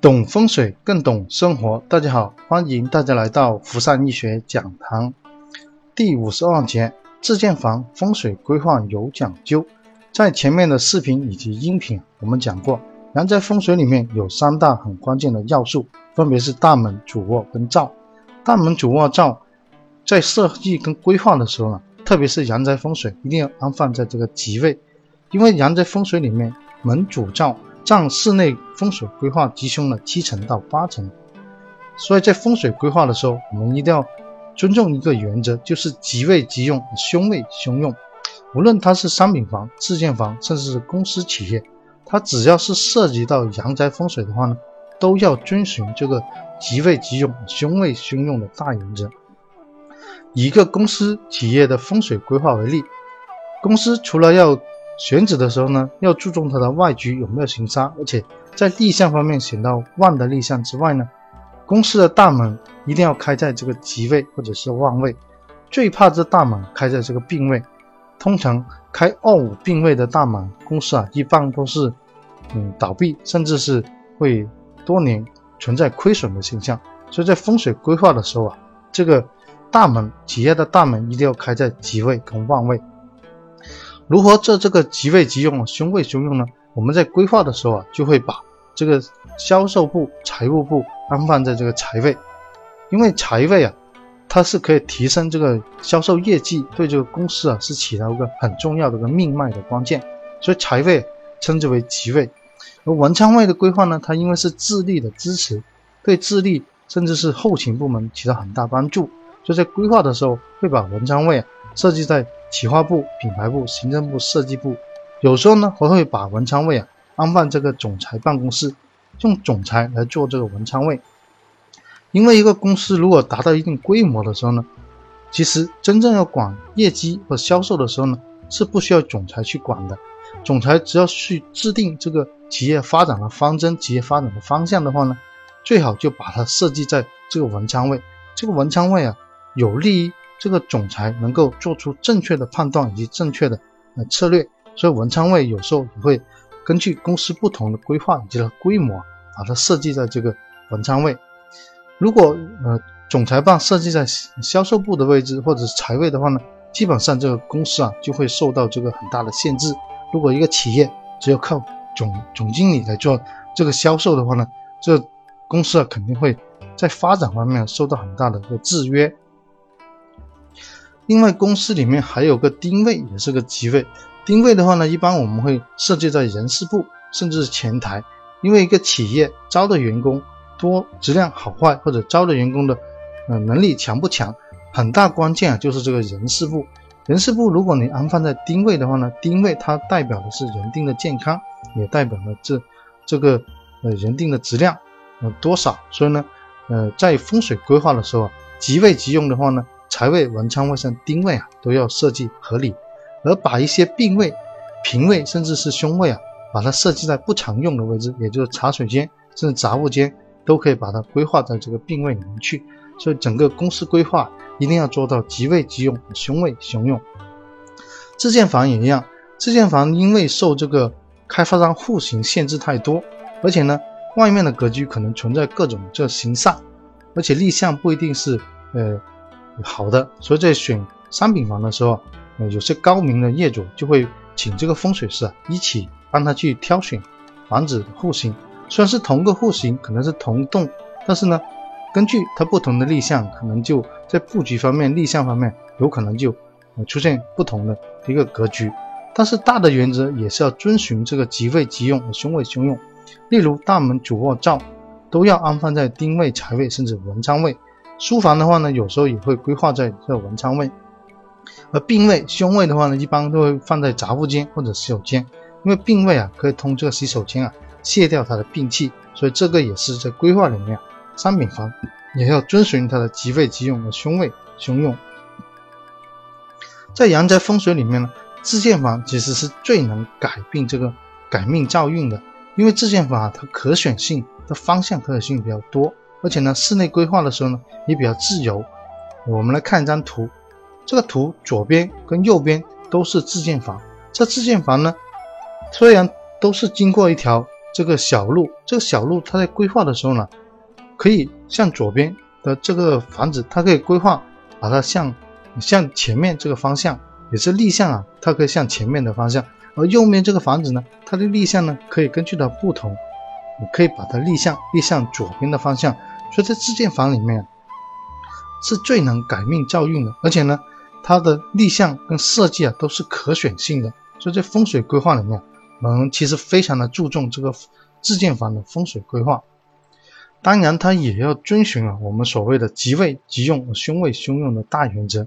懂风水更懂生活，大家好，欢迎大家来到福善医学讲堂。第五十二节，自建房风水规划有讲究。在前面的视频以及音频，我们讲过，阳宅风水里面有三大很关键的要素，分别是大门、主卧跟灶。大门、主卧、灶，在设计跟规划的时候呢，特别是阳宅风水，一定要安放在这个吉位，因为阳宅风水里面门主灶。占室内风水规划吉凶的七成到八成，所以在风水规划的时候，我们一定要尊重一个原则，就是吉位吉用，凶位凶用。无论它是商品房、自建房，甚至是公司企业，它只要是涉及到阳宅风水的话呢，都要遵循这个吉位吉用、凶位凶用的大原则。以一个公司企业的风水规划为例，公司除了要选址的时候呢，要注重它的外局有没有行杀，而且在立向方面选到旺的立向之外呢，公司的大门一定要开在这个吉位或者是旺位，最怕这大门开在这个病位。通常开二五病位的大门，公司啊一般都是嗯倒闭，甚至是会多年存在亏损的现象。所以在风水规划的时候啊，这个大门企业的大门一定要开在吉位跟旺位。如何做这个即位即用啊，凶位凶用呢？我们在规划的时候啊，就会把这个销售部、财务部安放在这个财位，因为财位啊，它是可以提升这个销售业绩，对这个公司啊是起到一个很重要的一个命脉的关键，所以财位称之为吉位。而文昌位的规划呢，它因为是智力的支持，对智力甚至是后勤部门起到很大帮助，所以在规划的时候会把文昌位啊设计在。企划部、品牌部、行政部、设计部，有时候呢，还会把文昌位啊安放这个总裁办公室，用总裁来做这个文昌位。因为一个公司如果达到一定规模的时候呢，其实真正要管业绩和销售的时候呢，是不需要总裁去管的。总裁只要去制定这个企业发展的方针、企业发展的方向的话呢，最好就把它设计在这个文昌位。这个文昌位啊，有利于。这个总裁能够做出正确的判断以及正确的呃策略，所以文昌位有时候也会根据公司不同的规划以及它规模，把它设计在这个文昌位。如果呃总裁办设计在销售部的位置或者是财位的话呢，基本上这个公司啊就会受到这个很大的限制。如果一个企业只有靠总总经理来做这个销售的话呢，这公司啊肯定会在发展方面受到很大的一个制约。另外，公司里面还有个丁位，也是个吉位。丁位的话呢，一般我们会设计在人事部，甚至是前台。因为一个企业招的员工多，质量好坏，或者招的员工的呃能力强不强，很大关键啊就是这个人事部。人事部如果你安放在丁位的话呢，丁位它代表的是人定的健康，也代表了这这个呃人定的质量呃多少。所以呢，呃在风水规划的时候啊，吉位吉用的话呢。财位、文昌位上丁位啊，都要设计合理，而把一些病位、平位甚至是凶位啊，把它设计在不常用的位置，也就是茶水间甚至杂物间，都可以把它规划在这个病位里面去。所以整个公司规划一定要做到吉位吉用，凶位凶用。自建房也一样，自建房因为受这个开发商户型限制太多，而且呢，外面的格局可能存在各种这形煞，而且立项不一定是呃。好的，所以在选商品房的时候，呃，有些高明的业主就会请这个风水师啊一起帮他去挑选房子的户型。虽然是同个户型，可能是同栋，但是呢，根据它不同的立项，可能就在布局方面、立项方面，有可能就呃出现不同的一个格局。但是大的原则也是要遵循这个吉位吉用和、凶位凶用。例如大门、主卧、灶都要安放在丁位、财位甚至文昌位。书房的话呢，有时候也会规划在这文昌位，而病位、凶位的话呢，一般都会放在杂物间或者洗手间，因为病位啊可以通这个洗手间啊卸掉它的病气，所以这个也是在规划里面，商品房也要遵循它的吉位吉用的凶位凶用。在阳宅风水里面呢，自建房其实是最能改变这个改命造运的，因为自建房啊它可选性的方向可选性比较多。而且呢，室内规划的时候呢，也比较自由。我们来看一张图，这个图左边跟右边都是自建房。这自建房呢，虽然都是经过一条这个小路，这个小路它在规划的时候呢，可以向左边的这个房子，它可以规划把它向向前面这个方向，也是立向啊，它可以向前面的方向。而右面这个房子呢，它的立向呢，可以根据它不同，你可以把它立向立向左边的方向。所以在自建房里面，是最能改命造运的，而且呢，它的立向跟设计啊都是可选性的。所以在风水规划里面，我们其实非常的注重这个自建房的风水规划。当然，它也要遵循啊我们所谓的吉位吉用、凶位凶用的大原则。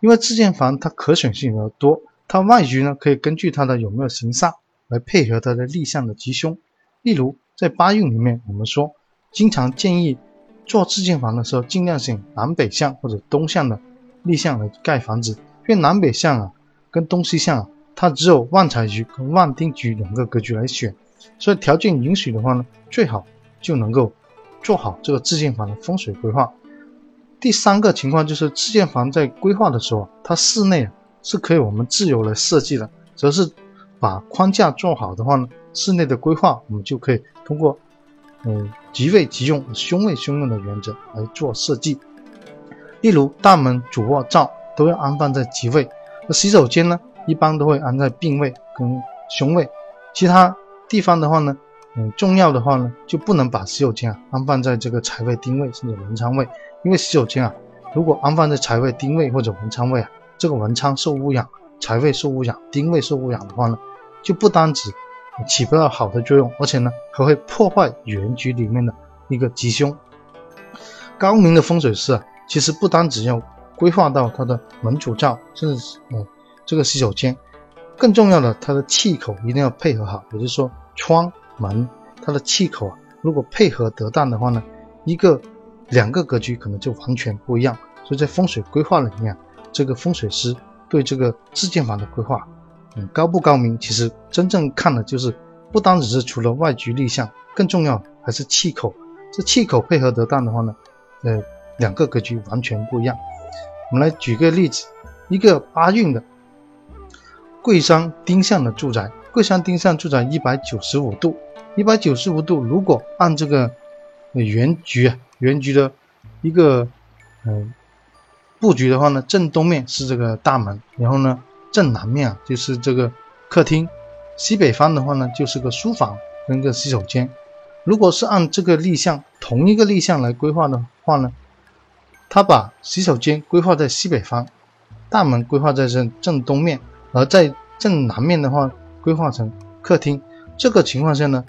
因为自建房它可选性比较多，它外局呢可以根据它的有没有行煞来配合它的立向的吉凶。例如在八运里面，我们说经常建议做自建房的时候，尽量选南北向或者东向的立向来盖房子，因为南北向啊跟东西向啊。它只有旺财局跟旺丁局两个格局来选，所以条件允许的话呢，最好就能够做好这个自建房的风水规划。第三个情况就是自建房在规划的时候，它室内是可以我们自由来设计的，只是把框架做好的话呢，室内的规划我们就可以通过嗯吉位吉用、凶位凶用的原则来做设计。例如大门、主卧灶都要安放在吉位，那洗手间呢？一般都会安在病位跟凶位，其他地方的话呢，嗯，重要的话呢，就不能把洗手间啊安放在这个财位丁位甚至文昌位，因为洗手间啊，如果安放在财位丁位或者文昌位啊，这个文昌受污染，财位受污染，丁位受污染的话呢，就不单只起不到好的作用，而且呢，还会破坏原局里面的一个吉凶。高明的风水师啊，其实不单只要规划到他的门主灶，甚至嗯。这个洗手间，更重要的，它的气口一定要配合好，也就是说，窗门它的气口啊，如果配合得当的话呢，一个两个格局可能就完全不一样。所以在风水规划里面，这个风水师对这个自建房的规划，嗯，高不高明？其实真正看的就是不单只是除了外局立项，更重要还是气口。这气口配合得当的话呢，呃，两个格局完全不一样。我们来举个例子，一个八运的。贵山丁向的住宅，贵山丁向住宅一百九十五度，一百九十五度，如果按这个原局啊，原局的一个嗯布局的话呢，正东面是这个大门，然后呢正南面啊就是这个客厅，西北方的话呢就是个书房跟个洗手间。如果是按这个立向同一个立向来规划的话呢，他把洗手间规划在西北方，大门规划在正正东面。而在正南面的话，规划成客厅。这个情况下呢，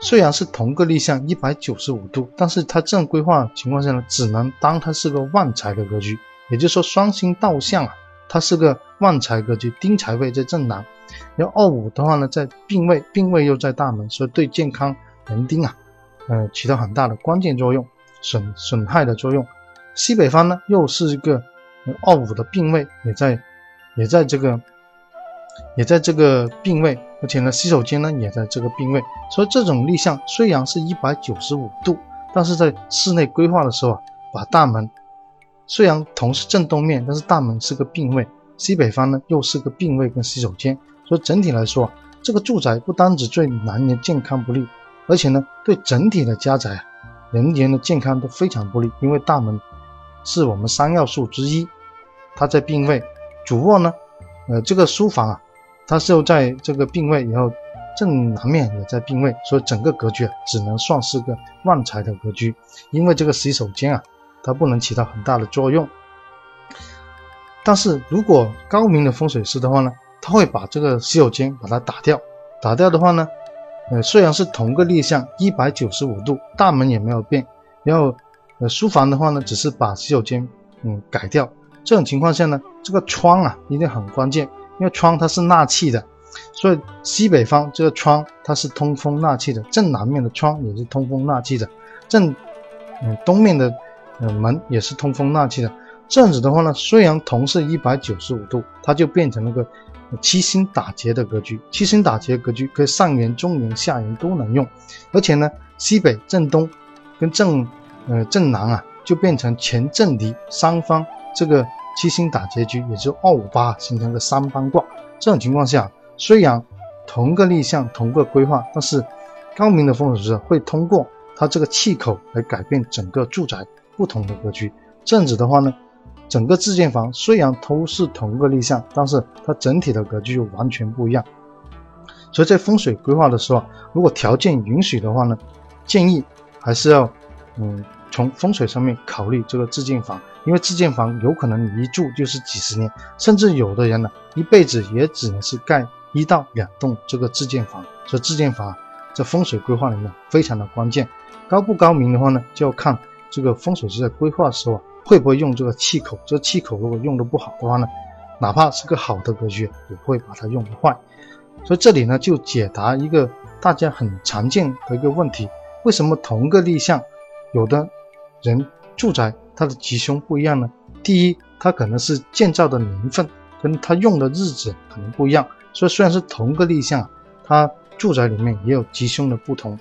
虽然是同个立向一百九十五度，但是它这样规划情况下呢，只能当它是个旺财的格局。也就是说，双星倒向啊，它是个旺财格局，丁财位在正南。然后二五的话呢，在病位，病位又在大门，所以对健康人丁啊，呃，起到很大的关键作用，损损害的作用。西北方呢，又是一个二五的病位，也在。也在这个，也在这个病位，而且呢，洗手间呢也在这个病位，所以这种立向虽然是一百九十五度，但是在室内规划的时候啊，把大门虽然同是正东面，但是大门是个病位，西北方呢又是个病位跟洗手间，所以整体来说啊，这个住宅不单只对男人健康不利，而且呢对整体的家宅人员的健康都非常不利，因为大门是我们三要素之一，它在病位。主卧呢，呃，这个书房啊，它是在这个病位，然后正南面也在病位，所以整个格局啊，只能算是个旺财的格局。因为这个洗手间啊，它不能起到很大的作用。但是如果高明的风水师的话呢，他会把这个洗手间把它打掉，打掉的话呢，呃，虽然是同个立向一百九十五度，大门也没有变，然后呃，书房的话呢，只是把洗手间嗯改掉。这种情况下呢，这个窗啊一定很关键，因为窗它是纳气的，所以西北方这个窗它是通风纳气的，正南面的窗也是通风纳气的，正嗯东面的嗯门也是通风纳气的。这样子的话呢，虽然同是一百九十五度，它就变成了个七星打劫的格局。七星打劫格局可以上元、中元、下元都能用，而且呢，西北正东跟正呃正南啊，就变成前正离三方。这个七星打结局，也就二五八形成个三方卦。这种情况下，虽然同个立向、同个规划，但是高明的风水师会通过它这个气口来改变整个住宅不同的格局。这样子的话呢，整个自建房虽然都是同个立项，但是它整体的格局就完全不一样。所以在风水规划的时候，如果条件允许的话呢，建议还是要，嗯，从风水上面考虑这个自建房，因为自建房有可能你一住就是几十年，甚至有的人呢一辈子也只能是盖一到两栋这个自建房。所以自建房在风水规划里面非常的关键，高不高明的话呢，就要看这个风水师在规划的时候啊会不会用这个气口。这气口如果用的不好的话呢，哪怕是个好的格局，也会把它用坏。所以这里呢，就解答一个大家很常见的一个问题：为什么同个立项，有的人住宅它的吉凶不一样呢？第一，它可能是建造的年份跟它用的日子可能不一样。所以虽然是同个立项，它住宅里面也有吉凶的不同。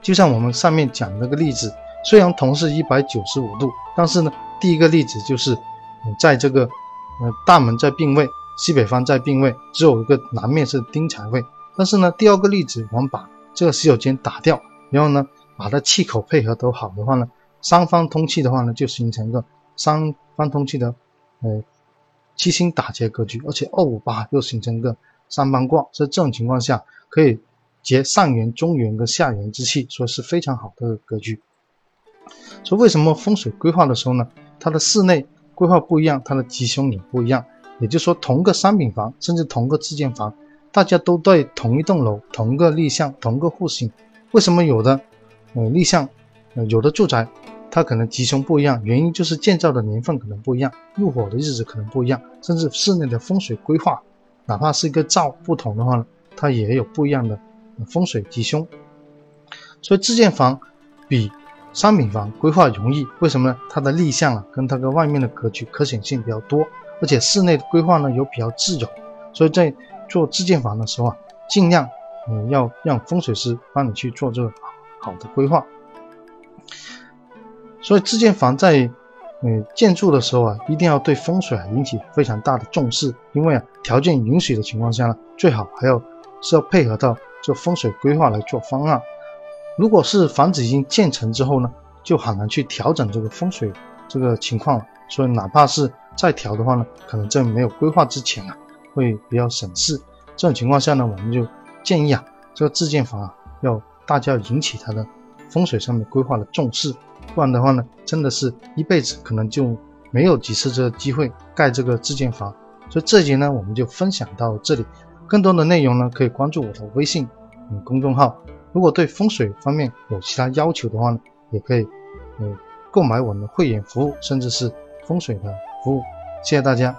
就像我们上面讲那个例子，虽然同是一百九十五度，但是呢，第一个例子就是在这个呃大门在并位。西北方在并位，只有一个南面是丁财位。但是呢，第二个例子，我们把这个洗手间打掉，然后呢，把它气口配合都好的话呢，三方通气的话呢，就形成一个三方通气的，呃，七星打劫格局。而且二五八又形成一个三方卦，在这种情况下可以结上元、中元跟下元之气，所以是非常好的格局。说为什么风水规划的时候呢，它的室内规划不一样，它的吉凶也不一样。也就是说，同个商品房，甚至同个自建房，大家都对同一栋楼、同个立项、同个户型，为什么有的呃立项，呃有的住宅，它可能吉凶不一样？原因就是建造的年份可能不一样，入伙的日子可能不一样，甚至室内的风水规划，哪怕是一个灶不同的话呢，它也有不一样的风水吉凶。所以自建房比商品房规划容易，为什么呢？它的立项啊，跟它的外面的格局可选性比较多。而且室内的规划呢有比较自由，所以在做自建房的时候啊，尽量你要让风水师帮你去做这个好的规划。所以自建房在嗯建筑的时候啊，一定要对风水啊引起非常大的重视，因为啊条件允许的情况下呢，最好还要是要配合到这风水规划来做方案。如果是房子已经建成之后呢，就很难去调整这个风水这个情况了。所以哪怕是再调的话呢，可能在没有规划之前啊，会比较省事。这种情况下呢，我们就建议啊，这个自建房啊，要大家引起它的风水上面规划的重视，不然的话呢，真的是一辈子可能就没有几次这个机会盖这个自建房。所以这节呢，我们就分享到这里。更多的内容呢，可以关注我的微信嗯公众号。如果对风水方面有其他要求的话呢，也可以嗯购买我们的会员服务，甚至是。风水的服务，谢谢大家。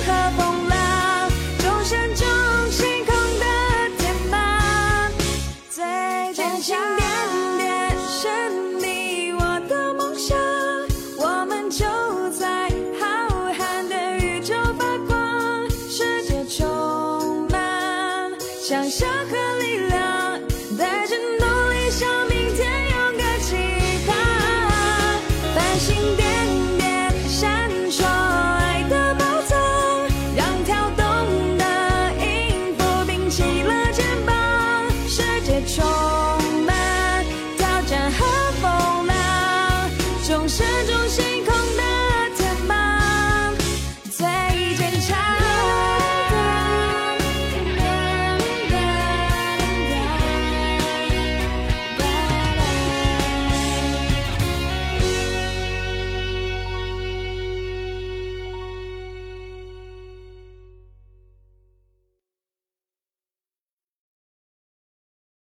挑起了家